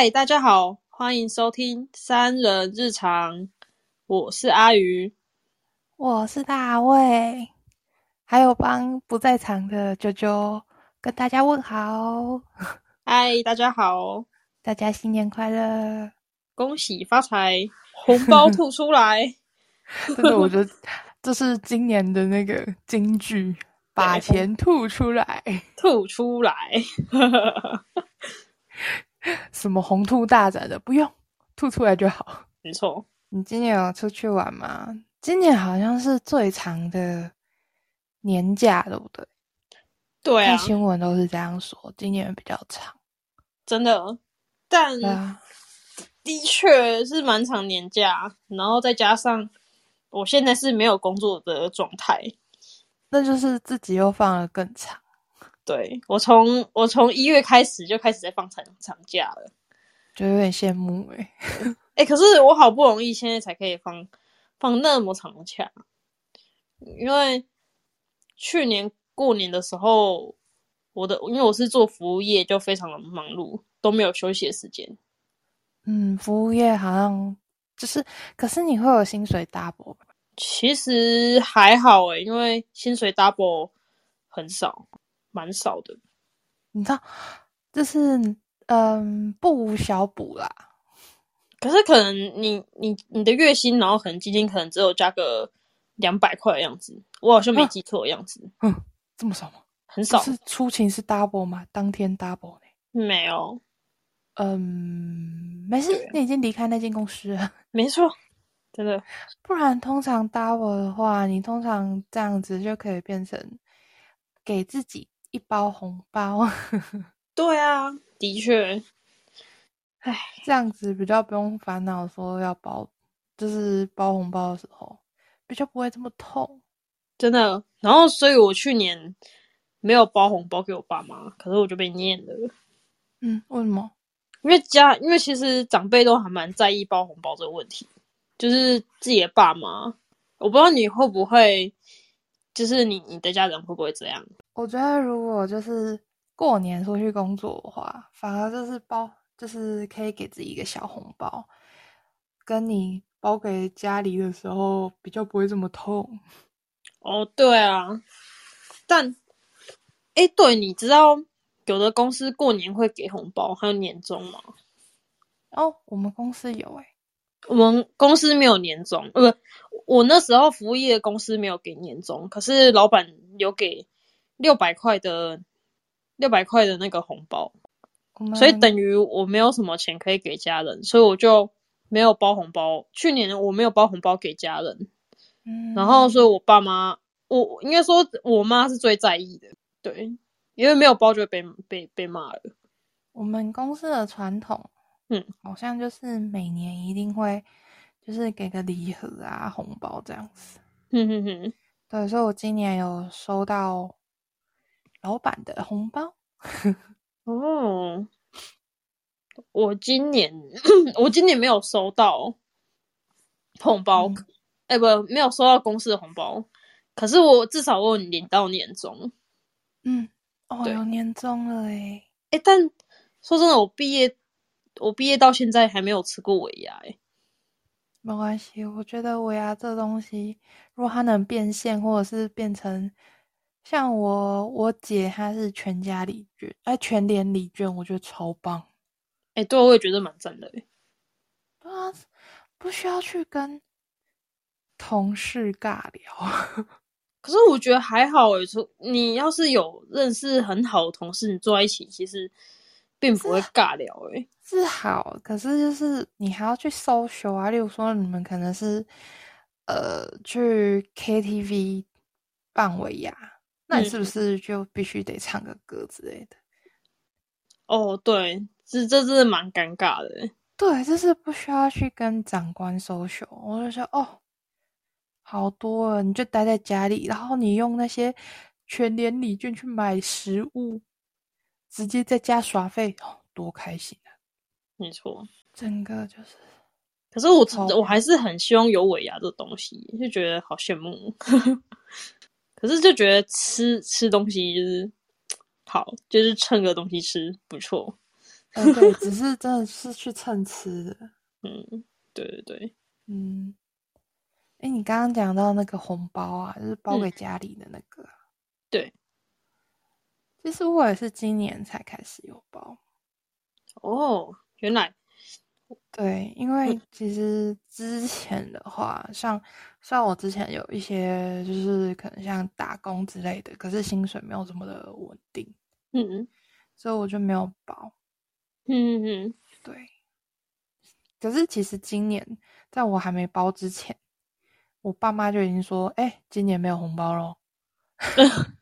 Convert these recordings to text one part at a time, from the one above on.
嗨，大家好，欢迎收听三人日常，我是阿鱼，我是大卫，还有帮不在场的啾啾跟大家问好。嗨，大家好，大家新年快乐，恭喜发财，红包吐出来。真的，我觉得这是今年的那个金句，把钱吐出来，吐出来。什么红兔大展的不用，吐出来就好。没错，你今年有出去玩吗？今年好像是最长的年假，对不对？对啊，新闻都是这样说，今年比较长。真的，但的确是蛮长年假，然后再加上我现在是没有工作的状态，那就是自己又放了更长。对我从我从一月开始就开始在放长长假了，就有点羡慕哎哎，可是我好不容易现在才可以放放那么长的假，因为去年过年的时候，我的因为我是做服务业，就非常的忙碌，都没有休息的时间。嗯，服务业好像就是，可是你会有薪水 double？其实还好哎，因为薪水 double 很少。蛮少的，你知道，就是嗯，不无小补啦。可是可能你你你的月薪，然后可能基金可能只有加个两百块的样子，我好像没记错的样子。嗯，这么少吗？很少。是出勤是 double 吗？当天 double 呢？没有。嗯，没事，你已经离开那间公司了。没错，真的。不然通常 double 的话，你通常这样子就可以变成给自己。一包红包，对啊，的确，唉，这样子比较不用烦恼，说要包，就是包红包的时候比较不会这么痛，真的。然后，所以我去年没有包红包给我爸妈，可是我就被念了。嗯，为什么？因为家，因为其实长辈都还蛮在意包红包这个问题，就是自己的爸妈，我不知道你会不会，就是你你的家人会不会这样。我觉得如果就是过年出去工作的话，反而就是包，就是可以给自己一个小红包，跟你包给家里的时候比较不会这么痛。哦，对啊，但，哎，对，你知道有的公司过年会给红包，还有年终吗？哦，我们公司有哎，我们公司没有年终，呃，不，我那时候服务业公司没有给年终，可是老板有给。六百块的六百块的那个红包，所以等于我没有什么钱可以给家人，所以我就没有包红包。去年我没有包红包给家人，嗯，然后所以我爸妈，我应该说我妈是最在意的，对，因为没有包就会被被被骂了。我们公司的传统，嗯，好像就是每年一定会就是给个礼盒啊红包这样子，嗯哼哼，对，所以我今年有收到。老板的红包。哦，我今年 我今年没有收到红包，哎，不，没有收到公司的红包。可是我至少我领到年终，嗯，哦，有年终了哎，哎，但说真的，我毕业我毕业到现在还没有吃过尾牙，哎，没关系，我觉得尾牙这东西，如果它能变现，或者是变成。像我我姐她是全家礼券，哎，全联礼券，我觉得超棒。哎，对，我也觉得蛮赞的。啊，不需要去跟同事尬聊。可是我觉得还好诶，说你要是有认识很好的同事，你坐在一起，其实并不会尬聊。诶，是好，可是就是你还要去搜 l 啊，例如说你们可能是呃去 KTV 办尾牙。那你是不是就必须得唱个歌之类的？哦，对，这这真的蛮尴尬的。对，就是不需要去跟长官 social，我就说哦，好多了，你就待在家里，然后你用那些全年礼券去买食物，直接在家耍废，哦，多开心啊！没错，整个就是，可是我超我还是很希望有尾牙这东西，就觉得好羡慕。可是就觉得吃吃东西就是好，就是蹭个东西吃不错。呃，对，只是 真的是去蹭吃的，嗯，对对对，嗯。哎，你刚刚讲到那个红包啊，就是包嗯给家里的那个，对。其实我也是今年才开始有包，哦，原来对，因为其实之前的话，像像我之前有一些就是可能像打工之类的，可是薪水没有这么的稳定，嗯所以我就没有包。嗯嗯嗯，对，可是其实今年在我还没包之前，我爸妈就已经说：“哎、今年没有红包咯。”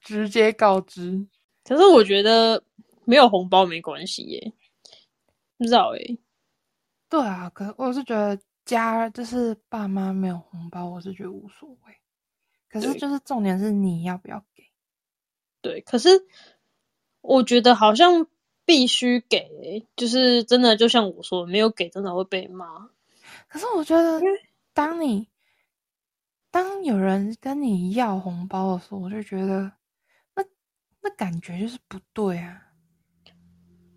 直接告知。可是我觉得没有红包没关系耶，不知道诶。对啊，可我是觉得家就是爸妈没有红包，我是觉得无所谓。可是就是重点是你要不要给。对，可是我觉得好像必须给，就是真的，就像我说，没有给真的会被骂。可是我觉得当你当有人跟你要红包的时候，我就觉得那那感觉就是不对啊。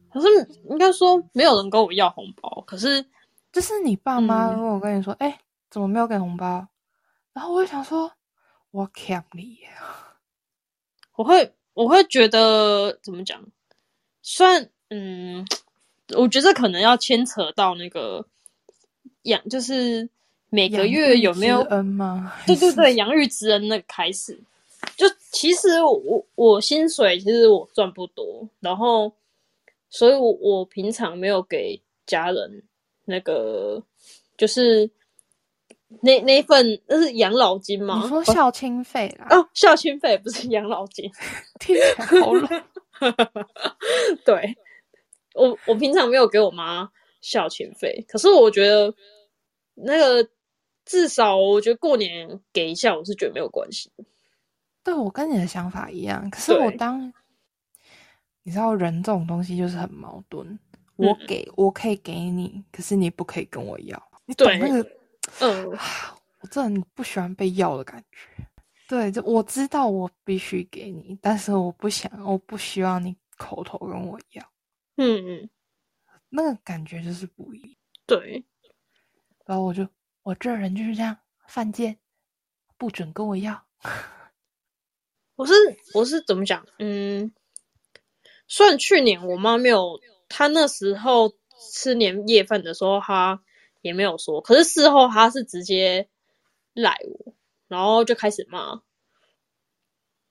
可是应该说没有人跟我要红包，可是就是你爸妈嗯如果跟你说，哎、怎么没有给红包？然后我就想说，我欠你耶。我会我会觉得怎么讲？虽然嗯，我觉得可能要牵扯到那个养，就是每个月有没有之恩吗？对对 对，养育之恩那个开始，就其实我我薪水其实我赚不多，然后所以我我平常没有给家人那个就是那那份那是养老金吗？你说孝亲费啦，哦，孝亲费不是养老金。听起来好老。对，我我平常没有给我妈孝亲费，可是我觉得那个至少我觉得过年给一下，我是觉得没有关系。对我跟你的想法一样，可是我当你知道人这种东西就是很矛盾。我嗯给我可以给你，可是你不可以跟我要。你懂那个？嗯，我真的很不喜欢被要的感觉。对，就我知道我必须给你，但是我不想，我不希望你口头跟我要，嗯嗯，那个感觉就是不一样。对，然后我就我这人就是这样，犯贱，不准跟我要。我是我是怎么讲？嗯，虽然去年我妈没有，她那时候吃年夜饭的时候，她也没有说，可是事后她是直接赖我，然后就开始骂。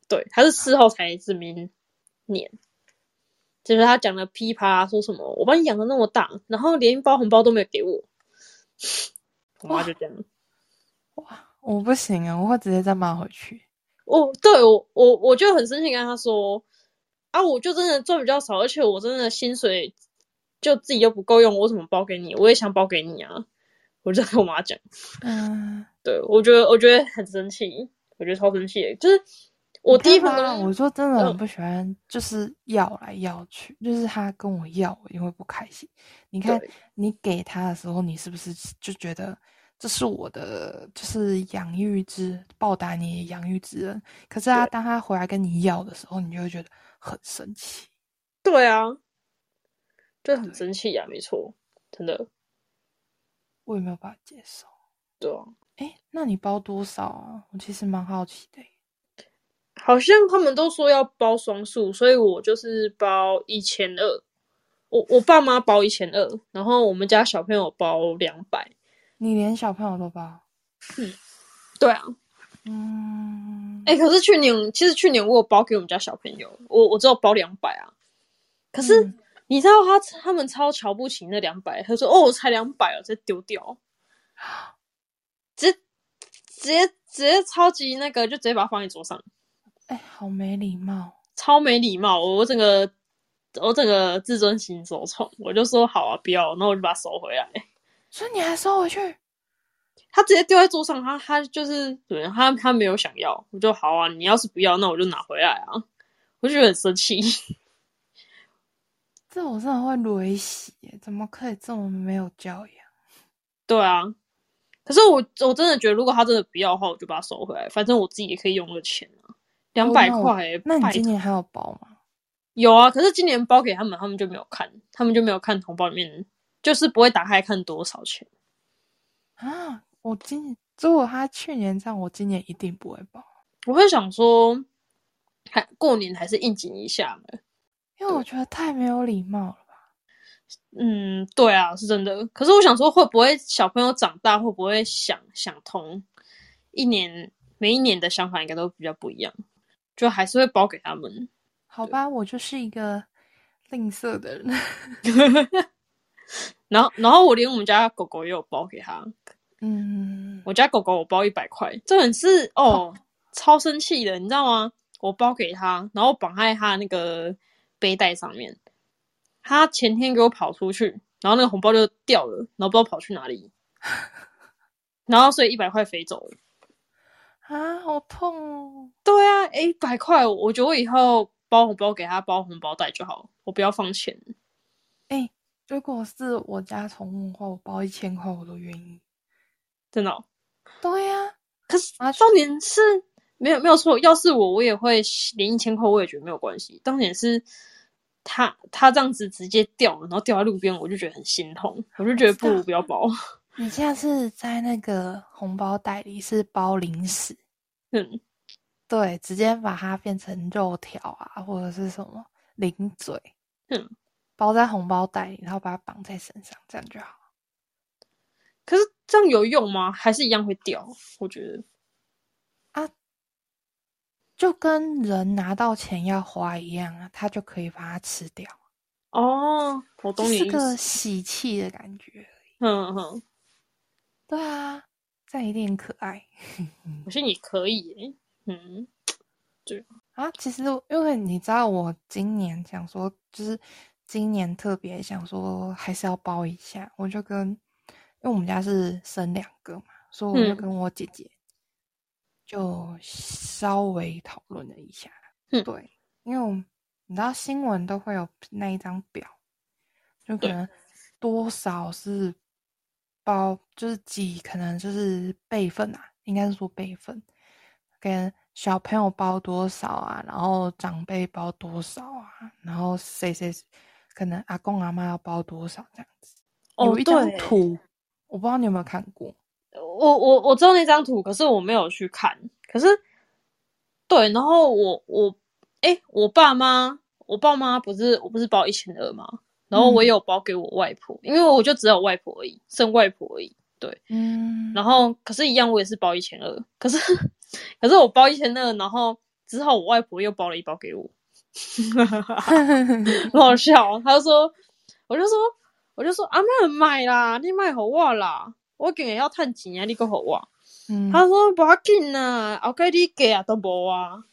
对，她是事后才这边念，就是她讲的噼啪说什么，我把你养的那么大，然后连一包红包都没有给我，我妈就这样。哇，我不行啊，我会直接再骂回去。我对我我我就很生气，跟他说啊，我就真的赚比较少，而且我真的薪水就自己又不够用，我怎么包给你？我也想包给你啊！我就跟我妈讲，嗯，对我觉得我觉得很生气，我觉得超生气，就是我第一份你看吧工我说真的很嗯不喜欢，就是要来要去，就是他跟我要，我也会不开心。你看你给他的时候，你是不是就觉得这是我的，就是养育之报答你养育之恩？可是他当他回来跟你要的时候，你就会觉得很生气。对啊，就很生气啊，没错，真的，我也没有办法接受。对啊，哎，那你包多少啊？我其实蛮好奇的耶。好像他们都说要包双数，所以我就是包一千二。我我爸妈包一千二，然后我们家小朋友包两百。你连小朋友都包？对啊，嗯，哎、可是去年其实去年我有包给我们家小朋友，我我只有包两百啊。可是、嗯你知道他他们超瞧不起那两百，他说哦才两百哦，直接丢掉，直接直接直接超级那个，就直接把它放在桌上，哎，好没礼貌。超没礼貌。我整个我整个自尊心受创，我就说好啊，不要，然后我就把它收回来。所以你还收回去？他直接丢在桌上，他他就是对他他没有想要，我就好啊，你要是不要，那我就拿回来啊，我就觉得很生气。这我真的会雷死耶，怎么可以这么没有教养？对啊，可是我我真的觉得，如果他真的不要的话，我就把它收回来，反正我自己也可以用的钱啊，两百哦块耶。那你今年还有包吗？有啊？可是今年包给他们，他们就没有看，他们就没有看红包里面，就是不会打开看多少钱。啊，我今年如果他去年这样，我今年一定不会包，我会想说，还过年还是应景一下嘛。因为我觉得太没有礼貌了吧。嗯，对啊，是真的。可是我想说，会不会小朋友长大会不会想想通，一年每一年的想法应该都比较不一样，就还是会包给他们。好吧，我就是一个吝啬的人。然后，然后我连我们家狗狗也有包给他。嗯，我家狗狗我包一百块，这很是哦，超生气的，你知道吗？我包给他，然后绑在他那个背带上面。他前天给我跑出去，然后那个红包就掉了，然后不知道跑去哪里，然后所以一百块飞走了。啊，好痛哦！对啊，诶一百块，我觉得我以后包红包给他包红包袋就好，我不要放钱。哎、如果是我家宠物的话，我包一千块我都愿意。真的哦、对呀、可是啊重点是没有没有错，要是我我也会连一千块我也觉得没有关系。重点是他他这样子直接掉了，然后掉在路边，我就觉得很心痛，我就觉得不如不要包。你下次在那个红包袋里是包零食，嗯，对，直接把它变成肉条啊，或者是什么零嘴，嗯，包在红包袋里，然后把它绑在身上，这样就好。可是这样有用吗？还是一样会掉？我觉得啊就跟人拿到钱要花一样啊，他就可以把它吃掉，哦，我懂你是个。喜气的感觉。嗯哼，对啊，这样一定很可爱 我觉得你可以耶。嗯，啊！其实因为你知道，我今年想说，就是今年特别想说，还是要包一下，我就跟，因为我们家是生两个嘛，所以我就嗯跟我姐姐就稍微讨论了一下。嗯对，因为你知道新闻都会有那一张表，就可能多少是包，就是几可能就是备份啊，应该是说备份，跟小朋友包多少啊，然后长辈包多少啊，然后谁谁可能阿公阿妈要包多少这样子，哦有一张图，我不知道你有没有看过。我我我知道那张图，可是我没有去看。可是，对，然后我我哎，我爸妈，我爸妈不是我不是包一千二吗？然后我也有包给我外婆，因为我就只有外婆而已，剩外婆而已。对，嗯，然后可是，一样我也是包一千二，可是 可是我包一千二，然后之后我外婆又包了一包给我，很好笑。他就说，我就说，我就说阿妈买啦，你买给我啦，我今日要趁钱啊，你给我。嗯，他说不要紧啦，后盖你给啊都无啊，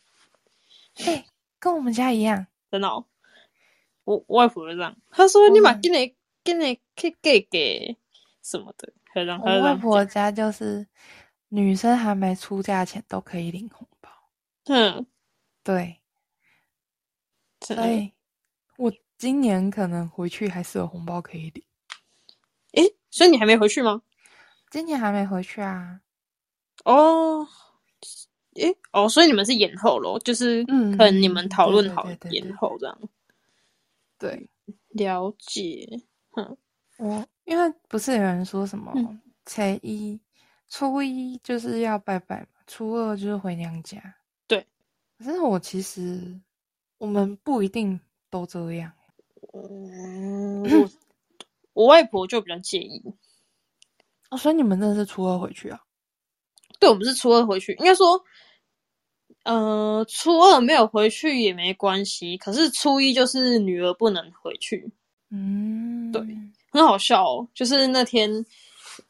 哎、跟我们家一样，真的、哦。我我外婆就这样，她说你嘛嗯今日今日去给给什么的，他就这样，我他就这样外婆讲。家就是女生还没出嫁前都可以领红包，嗯，对，所以我今年可能回去还是有红包可以领。诶，所以你还没回去吗？今年还没回去啊，哦，诶，哦，所以你们是延后咯，就是嗯可能你们讨论好延后这样。对了解，哼我因为不是有人说什么嗯初一初一就是要拜拜嘛，初二就是回娘家。对，可是我其实我们不一定都这样。嗯，我 我外婆就比较介意，哦，所以你们真的是初二回去啊？对我们是初二回去，应该说，呃，初二没有回去也没关系，可是初一就是女儿不能回去，嗯，对很好笑哦。就是那天，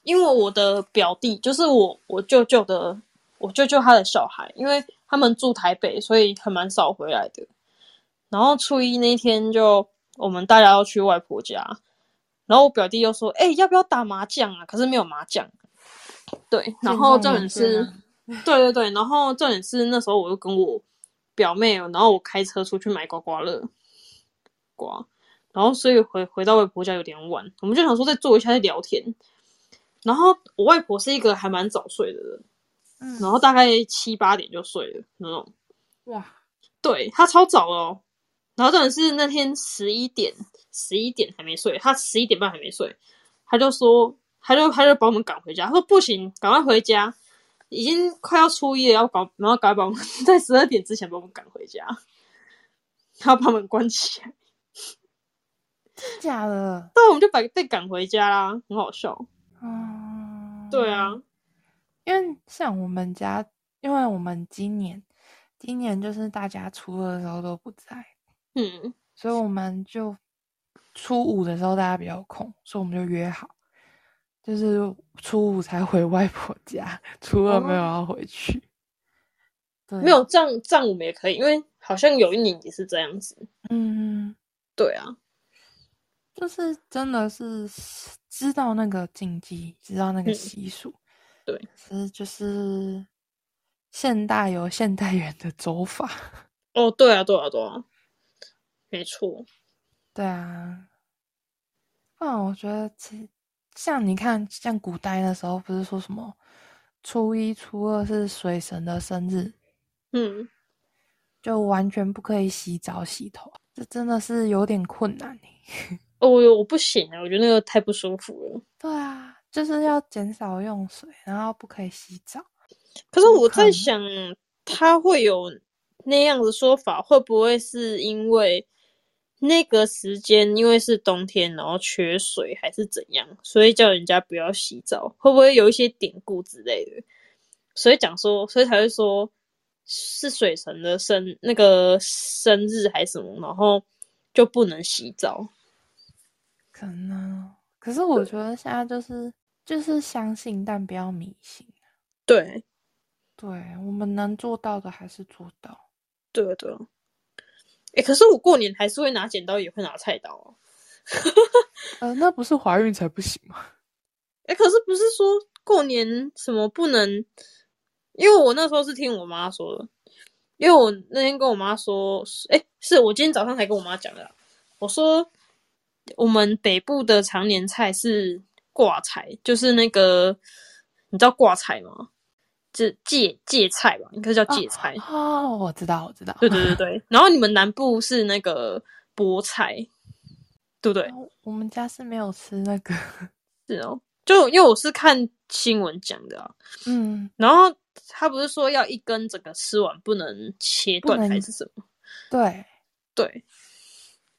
因为我的表弟，就是我我舅舅的，我舅舅他的小孩，因为他们住台北，所以很蛮少回来的。然后初一那天就我们大家要去外婆家，然后我表弟又说：“哎、要不要打麻将啊？”可是没有麻将。对，然后重点是，对对对，然后重点是那时候我又跟我表妹，然后我开车出去买刮刮乐，刮，然后所以回回到外婆家有点晚，我们就想说再坐一下再聊天。然后我外婆是一个还蛮早睡的人，嗯然后大概七八点就睡了那种。哇，对她超早哦。然后重点是那天十一点，十一点还没睡，她十一点半还没睡，她就说，她就她就把我们赶回家，她说不行，赶快回家，已经快要初一了，要搞，然后赶快把我们 在十二点之前把我们赶回家，她把门关起来，真假的？对，我们就把被赶回家啦，很好笑。嗯，对啊，因为像我们家，因为我们今年今年就是大家初二的时候都不在，嗯，所以我们就初五的时候大家比较空，所以我们就约好，就是初五才回外婆家，初二没有要回去。对，没有，这样这样我们也可以，因为好像有一年也是这样子。嗯，对啊，就是真的是知道那个禁忌，知道那个嗯习俗，对，是就是现代有现代人的走法，哦，对啊，对啊，对啊，没错。对啊，嗯，我觉得其像你看，像古代那时候不是说什么初一、初二是水神的生日，嗯，就完全不可以洗澡洗头，这真的是有点困难欸 哦，我我不行啊，我觉得那个太不舒服了。对啊，就是要减少用水，然后不可以洗澡。可是我在想，他会有那样的说法，会不会是因为那个时间因为是冬天，然后缺水，还是怎样，所以叫人家不要洗澡？会不会有一些典故之类的？所以讲说，所以才会说是水神的生那个生日还是什么，然后就不能洗澡。可能，可是我觉得现在就是就是相信，但不要迷信。对，对我们能做到的还是做到。对对。哎、可是我过年还是会拿剪刀，也会拿菜刀啊。呃，那不是怀孕才不行吗？哎、可是不是说过年什么不能？因为我那时候是听我妈说的，因为我那天跟我妈说，哎、是我今天早上才跟我妈讲的。我说我们北部的常年菜是挂菜，就是那个你知道挂菜吗？这芥芥菜吧，应该叫芥菜。哦，我知道，我知道。对对对 对。然后你们南部是那个菠菜，对不对？哦我们家是没有吃那个。是哦，就因为我是看新闻讲的啊。嗯，然后他不是说要一根整个吃完，不能切断还是什么？对，对。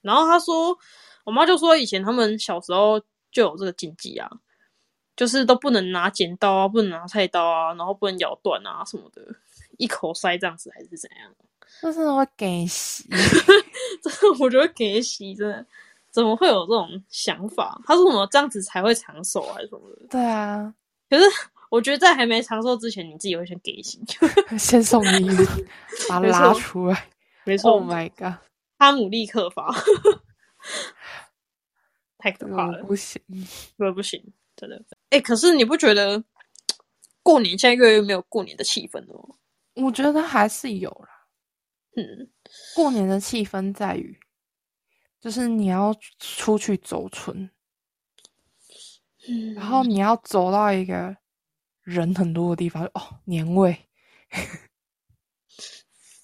然后他说，我妈就说以前他们小时候就有这个禁忌啊，就是都不能拿剪刀啊，不能拿菜刀啊，然后不能咬断啊什么的，一口塞这样子还是怎样？就是会给洗。真的，我觉得给洗真的怎么会有这种想法？他说什么这样子才会长寿还是什么的？对啊，可是我觉得在还没长寿之前，你自己会先给洗。先送医院，把它拉出来。没错 Oh my god，哈姆立克法，太可怕了，不行。不不行，真的。哎、可是你不觉得过年现在越来越没有过年的气氛了吗？我觉得还是有啦。嗯，过年的气氛在于，就是你要出去走村，然后你要走到一个人很多的地方，哦，年味。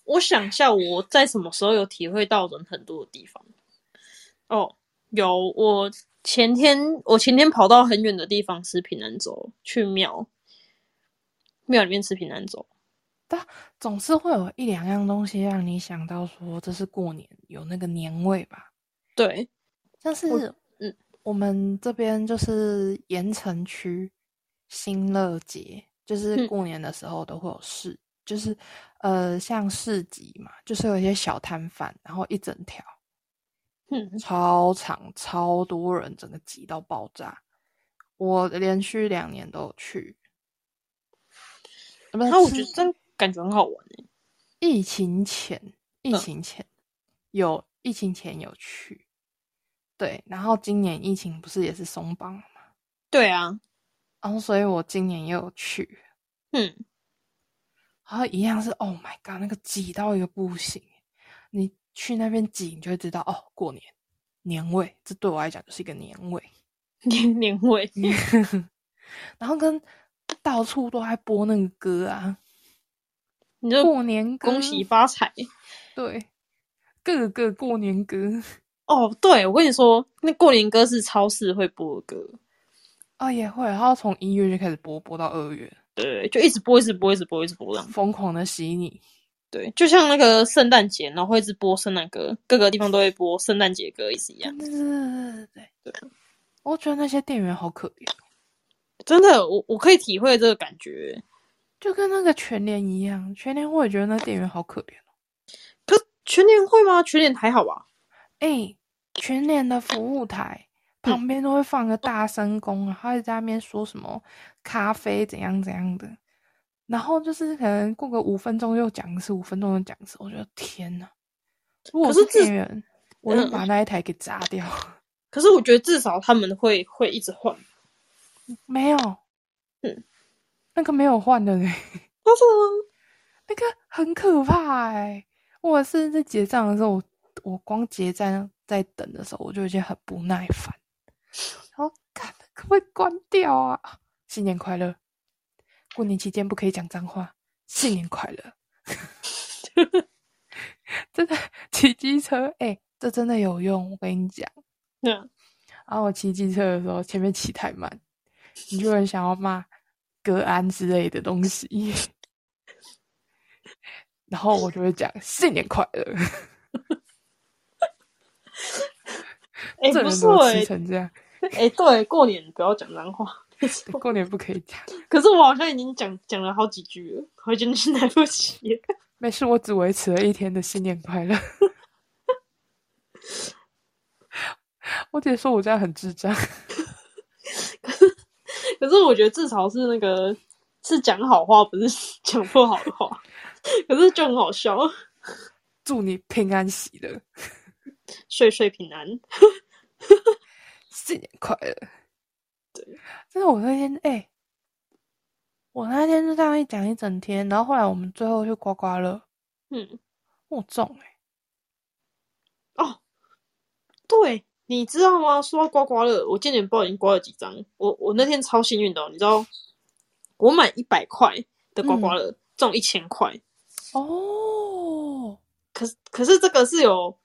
我想一下，我在什么时候有体会到人很多的地方？哦，有，我前天我前天跑到很远的地方吃平安粥，去庙庙里面吃平安粥。但总是会有一两样东西让你想到说这是过年，有那个年味吧。对，像是嗯，我们这边就是盐城区新乐街，就是嗯过年的时候都会有市，就是呃像市集嘛，就是有一些小摊贩，然后一整条嗯，超长超多人，整个挤到爆炸。我连续两年都有去，呃不我觉得真感觉很好玩诶、疫情前，疫嗯。情前、有疫情前有去，对，然后今年疫情不是也是松绑了吗？对啊，然后所以我今年也有去，嗯，然后一样是 Oh my god，那个挤到一个不行。你去那边挤，你就会知道哦，过年年味，这对我来讲就是一个年味。年年味，然后跟到处都在播那个歌啊，你就过年歌，恭喜发财。对，各个过年歌哦，对，我跟你说，那过年歌是超市会播的歌，啊也会，然后从一月就开始播，播到二月，对，就一直播，一直播，一直播，一直播这样。疯狂的洗你。对，就像那个圣诞节，然后会一直播圣诞歌，各个地方都会播圣诞节歌，也是一样。对对对对对对，我觉得那些店员好可怜，真的，我我可以体会这个感觉。就跟那个全联一样，全联我也觉得那店员好可怜哦。可全联会吗？全联还好吧？哎，全联的服务台旁边都会放个大声公，然后在那边说什么咖啡怎样怎样的，然后就是可能过个五分钟又讲一次，五分钟又讲一次，我觉得天呐，如果是店员，我就把那一台给砸掉。可是我觉得至少他们会会一直换。没有，嗯，那个没有换的嘞，他说那个很可怕哎、我是在结账的时候，我我光结账在等的时候，我就已经很不耐烦。然后看可不可以关掉啊？新年快乐！过年期间不可以讲脏话。新年快乐！真的骑机车，哎、这真的有用，我跟你讲。嗯，然后我骑机车的时候，前面骑太慢，你就很想要骂隔安之类的东西，然后我就会讲新年快乐。哎、不这人怎么错哎、骑成这样？哎、对，过年不要讲脏话。过年不可以讲。可是我好像已经讲讲了好几句了，我真的是来不及了。没事，我只维持了一天的新年快乐。我姐说我这样很智障。可是我觉得至少是那个是讲好话，不是讲不好的话。可是就很好笑，祝你平安喜乐，岁岁平安。新年快乐。对，真的，我那天哎、我那天就这样一讲一整天，然后后来我们最后去刮刮乐，嗯，我中哎、哦，对，你知道吗？说到刮刮乐，我今年不知道已经刮了几张。我我那天超幸运的哦、你知道，我买一百块的刮刮乐、中一千块。哦，可是可是这个是有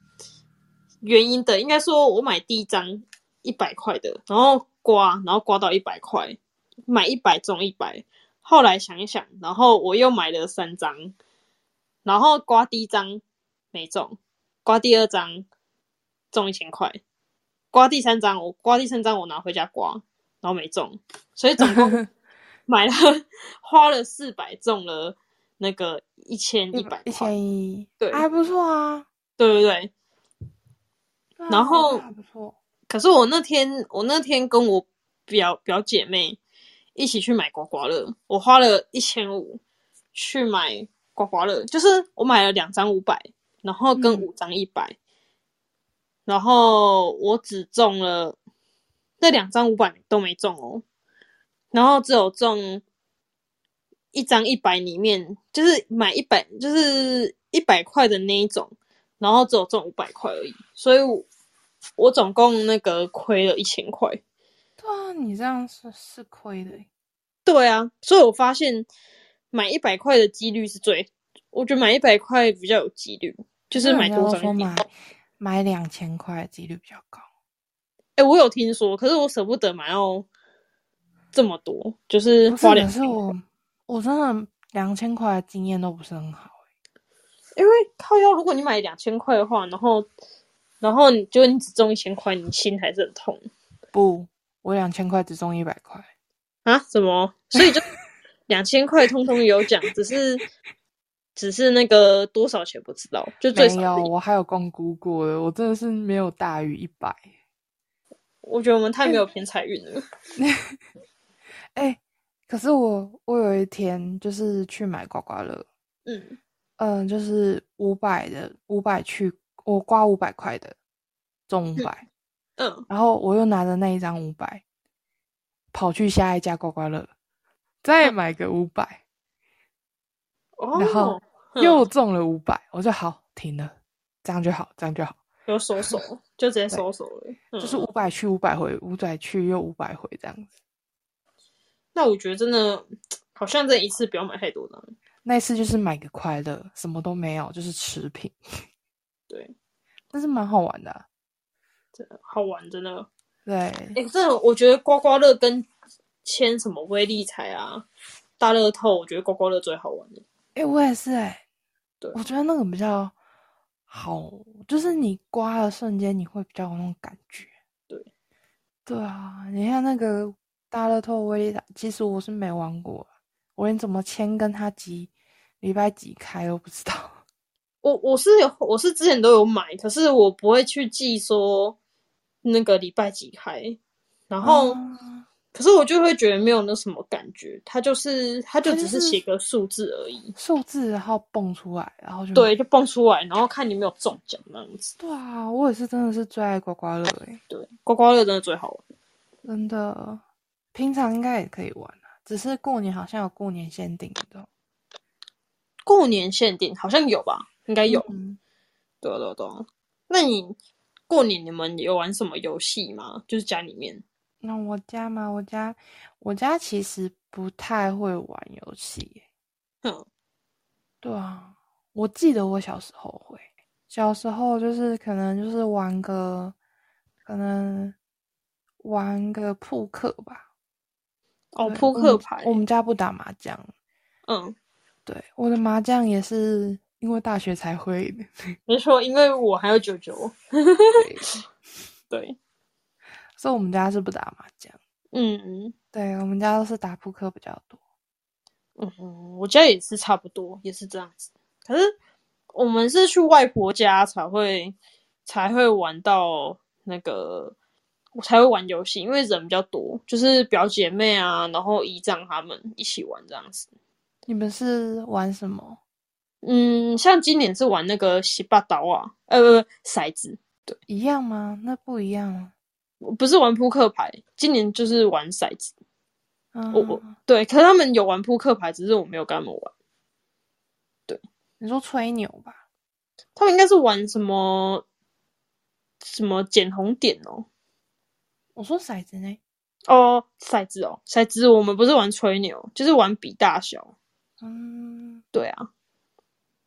原因的，应该说我买第一张一百块的，然后刮，然后刮到一百块，买一百中一百。后来想一想，然后我又买了三张，然后刮第一张没中，刮第二张中一千块，刮第三张我刮第三张我拿回家刮，然后没中，所以总共 买了花了四百中了那个一千一百一块，千一，对还不错啊。对对对。然后还不错，可是我那天我那天跟我表表姐妹一起去买刮刮乐，我花了一千五去买刮刮乐，就是我买了两张五百，然后跟五张一百、然后我只中了那两张五百都没中哦，然后只有中一张一百里面，就是买一百就是一百块的那一种，然后只有中五百块而已，所以我我我总共那个亏了一千块。对啊，你这样是是亏的欸。对啊，所以我发现买一百块的几率是最，我觉得买一百块比较有几率，就是买多张一点。买买两千块几率比较高。哎、我有听说，可是我舍不得买到这么多，就是花两千。是我我真的两千块的经验都不是很好欸。因为靠腰，如果你买两千块的话，然后然后你就你只中一千块，你心还是很痛不，我两千块只中一百块。啊？怎么？所以就 两千块通通有奖，只是只是那个多少钱不知道，就最没有，我还有光估过的，我真的是没有大于一百。我觉得我们太没有偏财运了。哎、可是我我有一天就是去买刮刮乐，嗯嗯，就是五百的五百去，我刮五百块的中五百、嗯，然后我又拿着那一张五百，跑去下一家刮刮乐，再买个五百，哦，然后嗯又中了五百，我就好停了，这样就好，这样就好，有收手，就直接收手了。嗯就是五百去五百回，五百去又五百回这样子。那我觉得真的好像这一次不要买太多张。那一次就是买个快乐，什么都没有，就是持平，对，但是蛮好玩的啊、真的好玩，真的。对，哎、真的，我觉得刮刮乐跟签什么威力彩啊、大乐透，我觉得刮刮乐最好玩的。哎、我也是哎、对我觉得那个比较好，就是你刮的瞬间，你会比较有那种感觉。对，对啊，你看那个大乐透威力彩，其实我是没玩过，我连怎么签跟他几礼拜几开都不知道。我我是有，我是之前都有买，可是我不会去记说那个礼拜几开，然后、啊可是我就会觉得没有那什么感觉，它就是它就只是写个数字而已，数字然后蹦出来，然后就对，就蹦出来，然后看你有没有中奖那样子。对啊，我也是真的是最爱刮刮乐诶、对，刮刮乐真的最好玩。真的，平常应该也可以玩啊，只是过年好像有过年限定的。过年限定好像有吧？应该有。嗯对啊对啊对啊。那你过年你们有玩什么游戏吗？就是家里面。那我家嘛，我家我家其实不太会玩游戏耶。嗯，对啊，我记得我小时候会，小时候就是可能就是玩个，可能玩个扑克吧。哦，扑克牌。我们家不打麻将。嗯，对，我的麻将也是因为大学才会的。没错，因为我还有九九。对，所以我们家是不打麻将。嗯对，我们家都是打扑克比较多。嗯嗯，我家也是差不多，也是这样子。可是我们是去外婆家才会才会玩到那个，我才会玩游戏，因为人比较多，就是表姐妹啊，然后姨丈他们一起玩这样子。你们是玩什么？嗯，像今年是玩那个洗把刀啊，呃，骰子，对一样吗？那不一样啊。我不是玩扑克牌，今年就是玩骰子。嗯，我我对，可是他们有玩扑克牌，只是我没有跟他们玩。对你说吹牛吧？他们应该是玩什么什么捡红点哦。我说骰子呢？哦，骰子哦，骰子我们不是玩吹牛，就是玩比大小。嗯，对啊，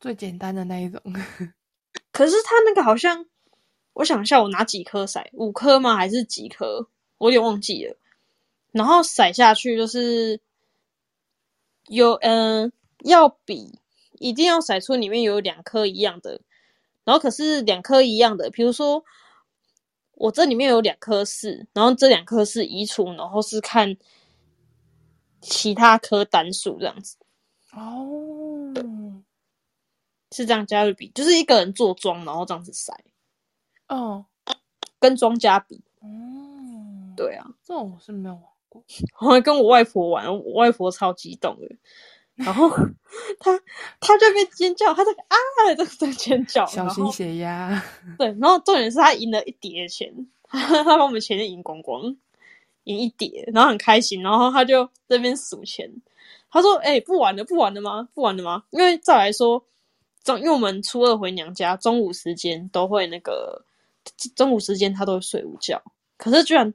最简单的那一种。可是他那个好像，我想一下，我拿几颗骰？五颗吗？还是几颗？我有点忘记了。然后骰下去就是有嗯、要比一定要骰出里面有两颗一样的，然后可是两颗一样的，比如说我这里面有两颗是，然后这两颗是移除，然后是看其他颗单数这样子，哦，是这样加的比，就是一个人做庄，然后这样子塞，哦，跟庄家比。哦，对啊，这种我是没有玩过。我还跟我外婆玩，我外婆超激动的，然后 她她就边尖叫，她在啊在在尖叫，小心血压。对，然后重点是她赢了一叠钱，她把我们钱赢光光，赢一叠，然后很开心，然后她就在那边数钱，她说：“哎、不玩了，不玩了吗？不玩了吗？”因为再来说，中因为我们初二回娘家，中午时间都会那个中午时间他都会睡午觉，可是居然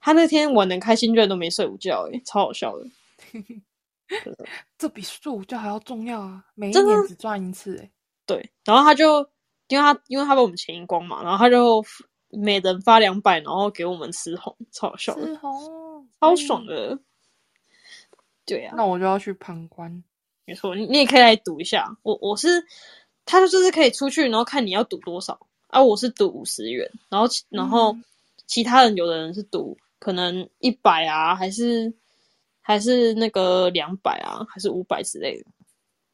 他那天玩的开心，居然都没睡午觉、欸，超好笑的。这比睡午觉还要重要啊！每一年只赚一次、欸，对，然后他就因为他因为他把我们钱赢光嘛，然后他就每人发两百，然后给我们吃红，超好笑的，吃红，超爽。的。对啊，那我就要去旁观。没错，你你也可以来赌一下。我我是他就是可以出去，然后看你要赌多少啊。我是赌五十元，然后然后嗯其他人有的人是赌可能一百啊，还是还是那个两百啊，还是五百之类的。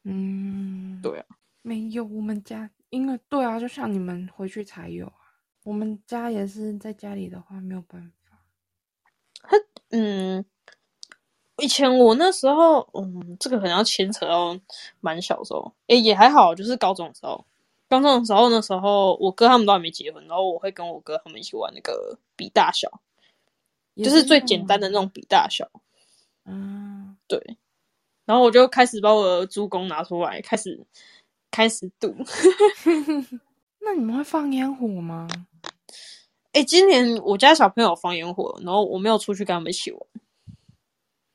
嗯，对啊，没有，我们家因为对啊，就像你们回去才有啊。我们家也是在家里的话没有办法。他嗯，以前我那时候，嗯，这个可能要牵扯到蛮小时候，诶、也还好，就是高中的时候，高中的时候，那时候我哥他们都还没结婚，然后我会跟我哥他们一起玩那个比大小，就是最简单的那种比大小。嗯，对，然后我就开始把我的猪公拿出来，开始开始赌。那你们会放烟火吗？哎，今年我家小朋友放烟火，然后我没有出去跟他们一起玩。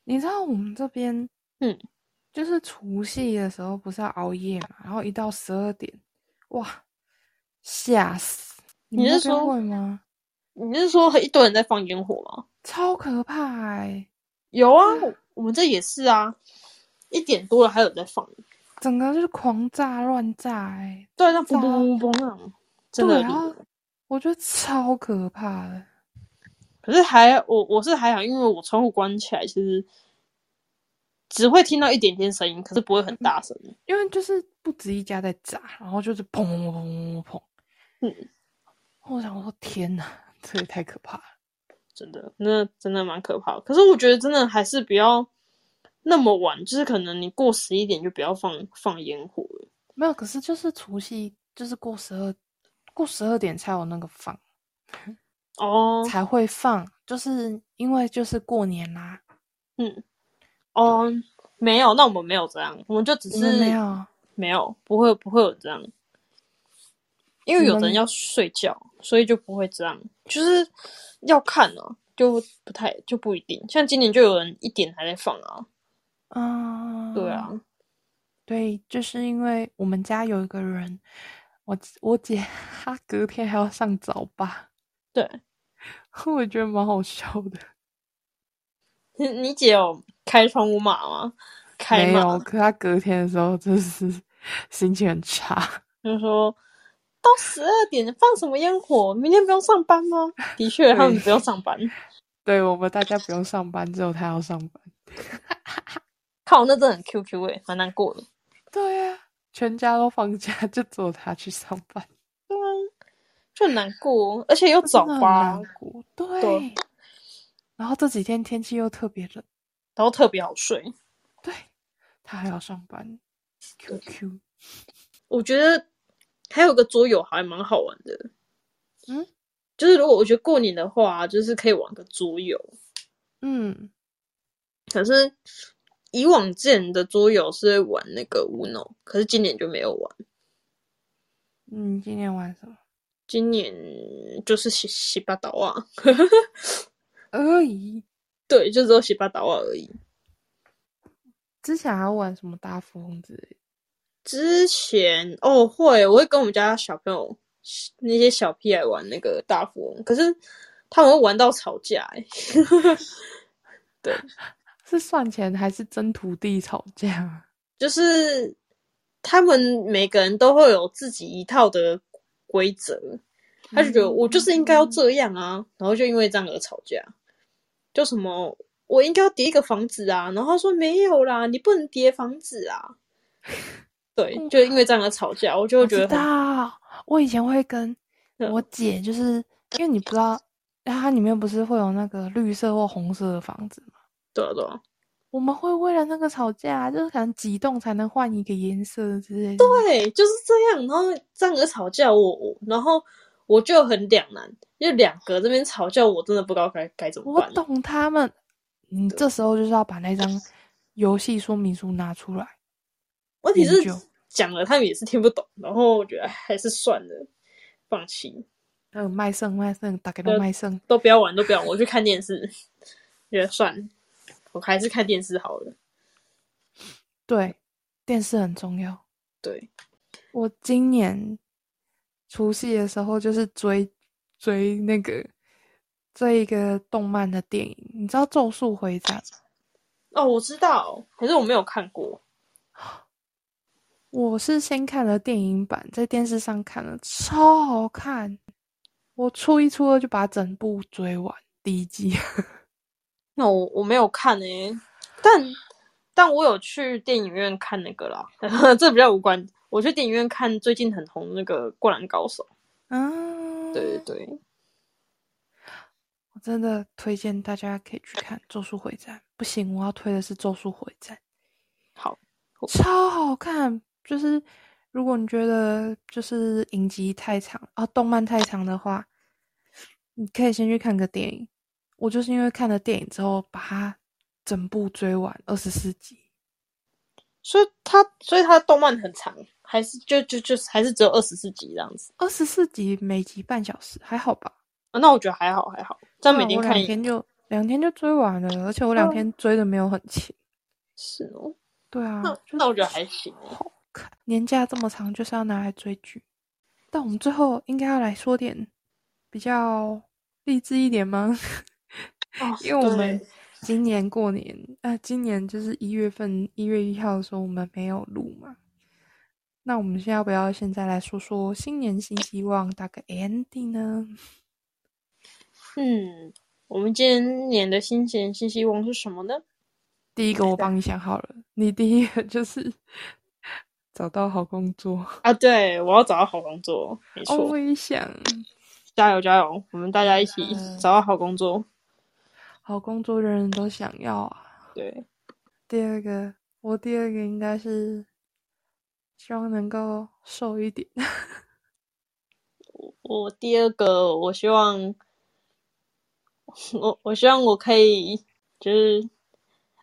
你知道我们这边，嗯，就是除夕的时候不是要熬夜嘛，然后一到十二点，哇，吓死！你是说会吗？你是说一堆人在放烟火吗？超可怕哎！有啊，我们这也是啊，一点多了还有在放，整个就是狂炸乱炸哎！对，那嘣嘣嘣嘣那种，真的，我觉得超可怕的。可是还我我是还好，因为我窗户关起来，其实只会听到一点点声音，可是不会很大声。因为就是不止一家在炸，然后就是砰砰砰砰砰砰。嗯，我想说天哪，这也太可怕了，真的，那真的蛮可怕。可是我觉得真的还是不要那么晚，就是可能你过十一点就不要放放烟火了。没有，可是就是除夕就是过十二过十二点才有那个放。哦，才会放，就是因为就是过年啦。嗯，哦，没有，那我们没有这样，我们就只是没有，没有，不会不会有这样，因为有人要睡觉，所以就不会这样，就是要看啊，就不太就不一定，像今年就有人一点还在放啊。啊，对啊，对，就是因为我们家有一个人，我我姐 她隔天还要上早八，对。我觉得蛮好笑的。你你姐有开窗户骂吗？没有，可她隔天的时候真是心情很差，就说到十二点放什么烟火？明天不用上班吗？的确，他们不用上班。对我们大家不用上班，只有他要上班。靠，那真的很 Q Q 哎，蛮难过的。对呀，全家都放假，就只有他去上班。就很难过，而且又早八，对。然后这几天天气又特别冷，然后特别好睡。对，他还要上班。Q Q，我觉得还有个桌游还蛮好玩的。嗯，就是如果我觉得过年的话，就是可以玩个桌游。嗯，可是以往见的桌游是玩那个 Uno，可是今年就没有玩。嗯，今年玩什么？今年就是洗洗八刀啊，而已。对，就只有洗八刀啊而已。之前还玩什么大富翁之类？之前哦会，我会跟我们家小朋友那些小屁孩玩那个大富翁，可是他们会玩到吵架哎。对，是算钱还是争土地吵架？就是他们每个人都会有自己一套的。规则，他就觉得我就是应该要这样啊，然后就因为这样而吵架，就什么我应该要叠一个房子啊，然后他说没有啦，你不能叠房子啊，对，就因为这样而吵架，我就会觉得，我以前会跟我姐，就是因为你不知道，它里面不是会有那个绿色或红色的房子吗？对啊，对啊。我们会为了那个吵架，就是可能几栋才能换一个颜色之类的。对，就是这样。然后这样子吵架，我我，然后我就很两难，因为两个这边吵架，我真的不知道该该怎么办。我懂他们，你这时候就是要把那张游戏说明书拿出来。问题是讲了，他们也是听不懂。然后我觉得还是算了，放弃。还有卖肾卖肾，大概都卖肾，都不要玩，都不要玩，我去看电视，觉得算了。我还是看电视好了。对，电视很重要。对，我今年除夕的时候就是追追那个这一个动漫的电影，你知道《咒术回战》吗？哦，我知道，可是我没有看过。我是先看了电影版，在电视上看了，超好看。我初一、初二就把整部追完第一季。那我我没有看诶，但但我有去电影院看那个啦，这比较无关。我去电影院看最近很红那个《灌篮高手》。嗯，对对对，我真的推荐大家可以去看《咒术回战》。不行，我要推的是《咒术回战》。好，超好看。就是如果你觉得就是影集太长啊，动漫太长的话，你可以先去看个电影。我就是因为看了电影之后，把它整部追完二十四集。所以它，所以它的动漫很长，还是就就就还是只有二十四集这样子。二十四集每集半小时，还好吧？啊，那我觉得还好，还好。这样每天看两天就两天就追完了，而且我两天追的没有很勤。是哦。对啊。那那我觉得还行。好看，年假这么长，就是要拿来追剧。但我们最后应该要来说点比较励志一点吗？因为我们。今年过年啊，今年就是一月份一月一号的时候，我们没有录嘛。那我们现在要不要现在来说说新年新希望，打个 ending 呢？嗯，我们今年的新年新希望是什么呢？第一个我帮你想好了，你第一个就是 找到好工作啊！对，我要找到好工作，没错。我也想，加油加油！我们大家一起找到好工作。好工作，人人都想要啊。对，第二个，我第二个应该是希望能够瘦一点。我我第二个，我希望我我希望我可以就是，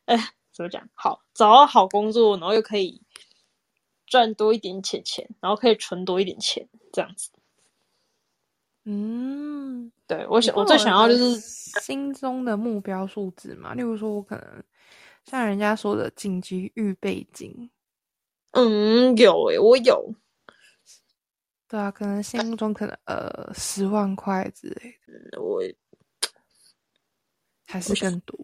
哎，怎么讲？好，找到好工作，然后又可以赚多一点钱钱，然后可以存多一点钱，这样子。嗯，对我想我最想要就是心中的目标数字嘛，例如说，我可能像人家说的紧急预备金，嗯，有诶，我有，对啊，可能心目中可能呃十万块之类的，我还是更多。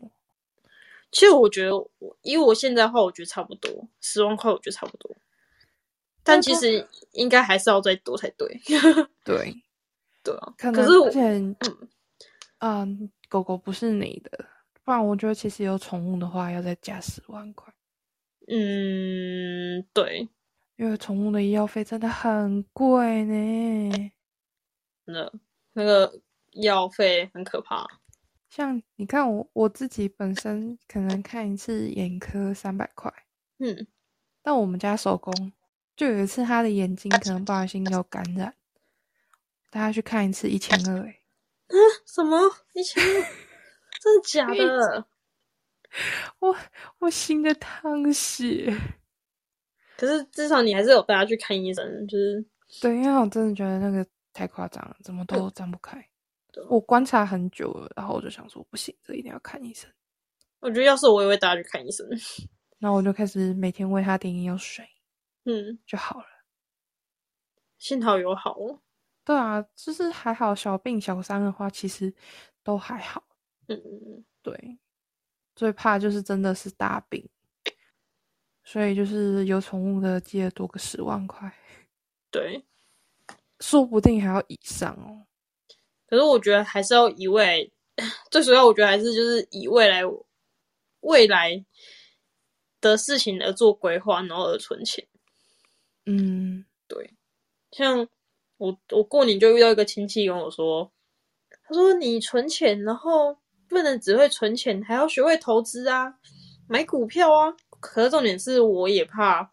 其实我觉得，我以我现在的话，我觉得差不多十万块，我觉得差不多，但其实应该还是要再多才对，对。对啊，可是而且，嗯，狗狗不是你的，不然我觉得其实有宠物的话要再加十万块。嗯，对，因为宠物的医药费真的很贵呢。那那个医药费很可怕。像你看我我自己本身可能看一次眼科三百块，嗯，但我们家手工就有一次他的眼睛可能不小心有感染。大家去看一次一千二哎，啊？什么一千二？真的假的？我我心的淌血。可是至少你还是有带他去看医生，就是对，因为我真的觉得那个太夸张了，怎么都张不开。我观察很久了，然后我就想说不行，这一定要看医生。我觉得要是我也会带他去看医生。然后我就开始每天喂他点眼药水，嗯，就好了。幸好有好哦。对啊，就是还好，小病小伤的话，其实都还好。嗯嗯嗯，对，最怕就是真的是大病，所以就是有宠物的，记得多个十万块。对，说不定还要以上哦。可是我觉得还是要以未来，最主要我觉得还是就是以未来未来的事情而做规划，然后而存钱。嗯，对，像。我我过年就遇到一个亲戚跟我说，他说你存钱，然后不能只会存钱，还要学会投资啊，买股票啊。可是重点是，我也怕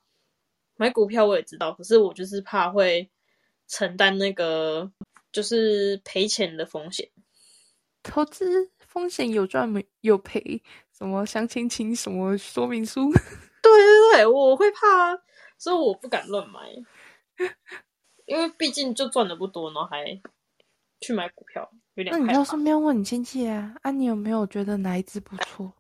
买股票，我也知道，可是我就是怕会承担那个就是赔钱的风险。投资风险有赚没有赔？什么相亲请什么说明书？对对对，我会怕啊，所以我不敢乱买。因为毕竟就赚的不多，然后还去买股票，有点。那你要顺便问你亲戚啊，啊，你有没有觉得哪一只不错？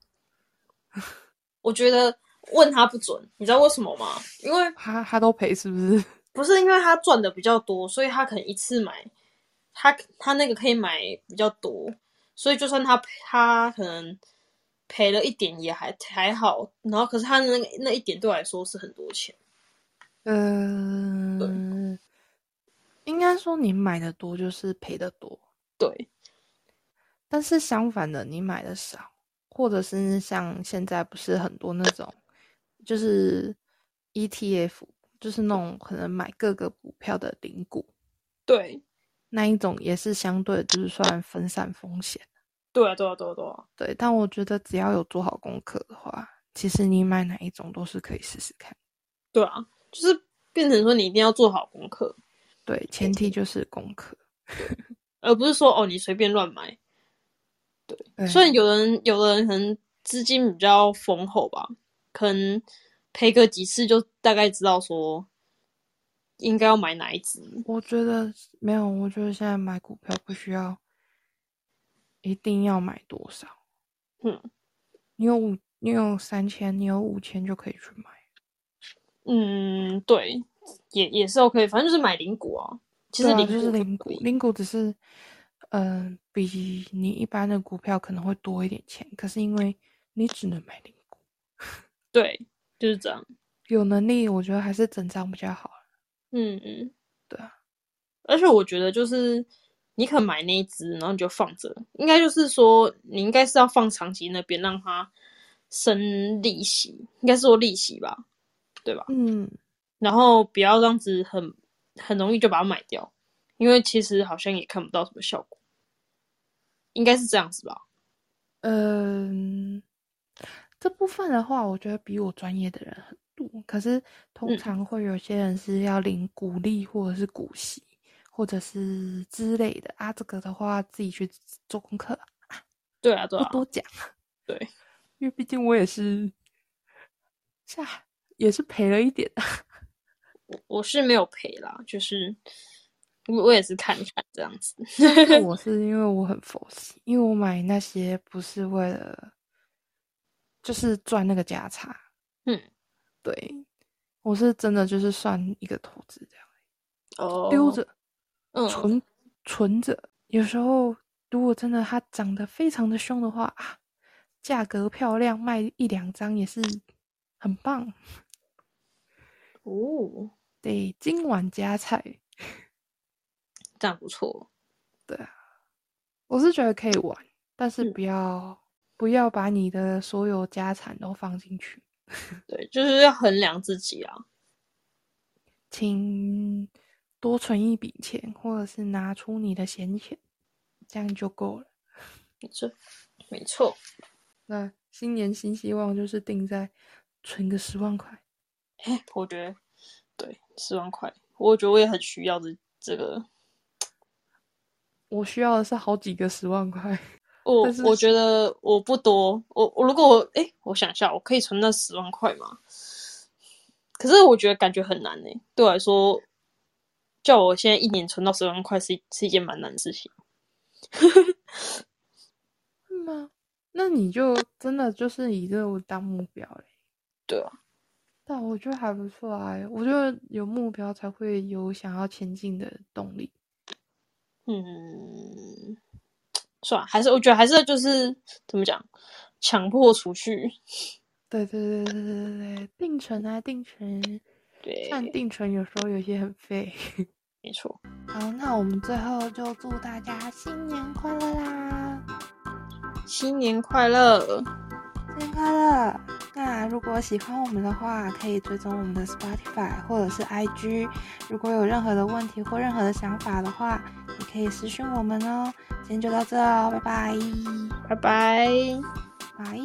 我觉得问他不准，你知道为什么吗？因为他他都赔，是不是？不是，因为他赚的比较多，所以他可能一次买，他他那个可以买比较多，所以就算他他可能赔了一点也还还好，然后可是他那个那一点对我来说是很多钱。嗯，对。应该说，你买的多就是赔的多，对。但是相反的，你买的少，或者是像现在不是很多那种，就是 ETF，就是那种可能买各个股票的零股，对，那一种也是相对就是算分散风险。对啊，对啊，对啊，对啊。对，但我觉得只要有做好功课的话，其实你买哪一种都是可以试试看。对啊，就是。变成说你一定要做好功课，对，前提就是功课。而不是说哦你随便乱买。对，虽然有人有的人可能资金比较丰厚吧，可能赔个几次就大概知道说应该要买哪一只。我觉得没有，我觉得现在买股票不需要一定要买多少。嗯，你有五，你有三千，你有五千就可以去买。嗯，对，也也是 OK，反正就是买零股哦。其实零就是股零股，零股只是，嗯、比你一般的股票可能会多一点钱，可是因为你只能买零股，对，就是这样。有能力我觉得还是整张比较好。嗯嗯，对啊，而且我觉得就是你可买那一只，然后你就放着，应该就是说你应该是要放长期那边让它生利息，应该是说利息吧，对吧？嗯，然后不要这样子很很容易就把它买掉，因为其实好像也看不到什么效果，应该是这样子吧？嗯，这部分的话，我觉得比我专业的人很多。可是通嗯常会有些人是要领股利或者是股息，或者是之类的啊。这个的话，自己去做功课，对啊，对啊，不多讲。对，因为毕竟我也是，下也是赔了一点。我我是没有赔啦，就是我我也是看看这样子。我是因为我很佛系，因为我买那些不是为了，就是赚那个价差。嗯，对，我是真的就是算一个投资这样，哦丢着。嗯，存存着。有时候如果真的它涨得非常的凶的话啊，价格漂亮，卖一两张也是很棒。哦，对，今晚加菜，这样不错。对啊我是觉得可以玩，但是嗯不要、不要把你的所有家产都放进去，对，就是要衡量自己啊。请多存一笔钱，或者是拿出你的闲钱，这样就够了。没错，没错。那新年新希望就是定在存个十万块。哎，我觉得对，十万块，我觉得我也很需要这这个。我需要的是好几个十万块。我我觉得我不多，我我如果我哎，我想一下，我可以存那十万块吗？可是我觉得感觉很难呢。对我来说，叫我现在一年存到十万块是一是一件蛮难的事情。是吗？那你就真的就是以这个当目标嘞。对啊，但我觉得还不错啊，我觉得有目标才会有想要前进的动力。嗯，算了，还是我觉得还是就是怎么讲，强迫储蓄。对对对对对对对，定存啊定存，对，但定存有时候有些很废。没错。好，那我们最后就祝大家新年快乐啦！新年快乐！新年快乐！那如果喜欢我们的话，可以追踪我们的 Spotify 或者是 IG。如果有任何的问题或任何的想法的话，也可以私讯我们哦。今天就到这哦，拜拜拜。拜拜。